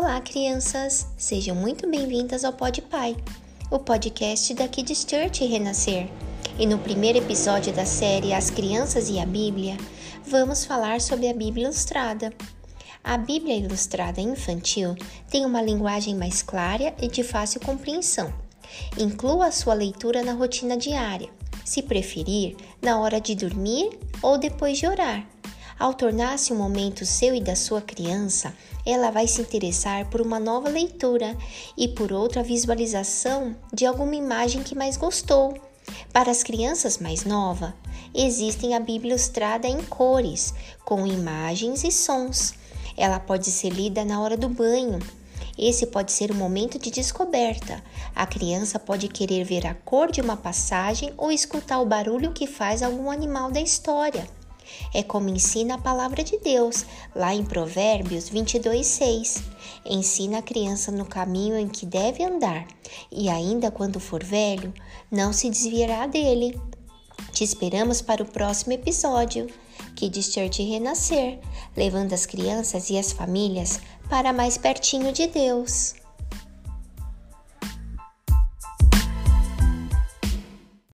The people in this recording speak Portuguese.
Olá, crianças! Sejam muito bem-vindas ao Pod Pai, o podcast da Kids Church Renascer. E no primeiro episódio da série As Crianças e a Bíblia, vamos falar sobre a Bíblia Ilustrada. A Bíblia Ilustrada Infantil tem uma linguagem mais clara e de fácil compreensão. Inclua a sua leitura na rotina diária, se preferir, na hora de dormir ou depois de orar. Ao tornar-se um momento seu e da sua criança, ela vai se interessar por uma nova leitura e por outra visualização de alguma imagem que mais gostou. Para as crianças mais novas, existem a Bíblia ilustrada em cores, com imagens e sons. Ela pode ser lida na hora do banho. Esse pode ser um momento de descoberta. A criança pode querer ver a cor de uma passagem ou escutar o barulho que faz algum animal da história. É como ensina a palavra de Deus, lá em Provérbios 22, 6. Ensina a criança no caminho em que deve andar, e ainda quando for velho, não se desviará dele. Te esperamos para o próximo episódio, que Church renascer, levando as crianças e as famílias para mais pertinho de Deus.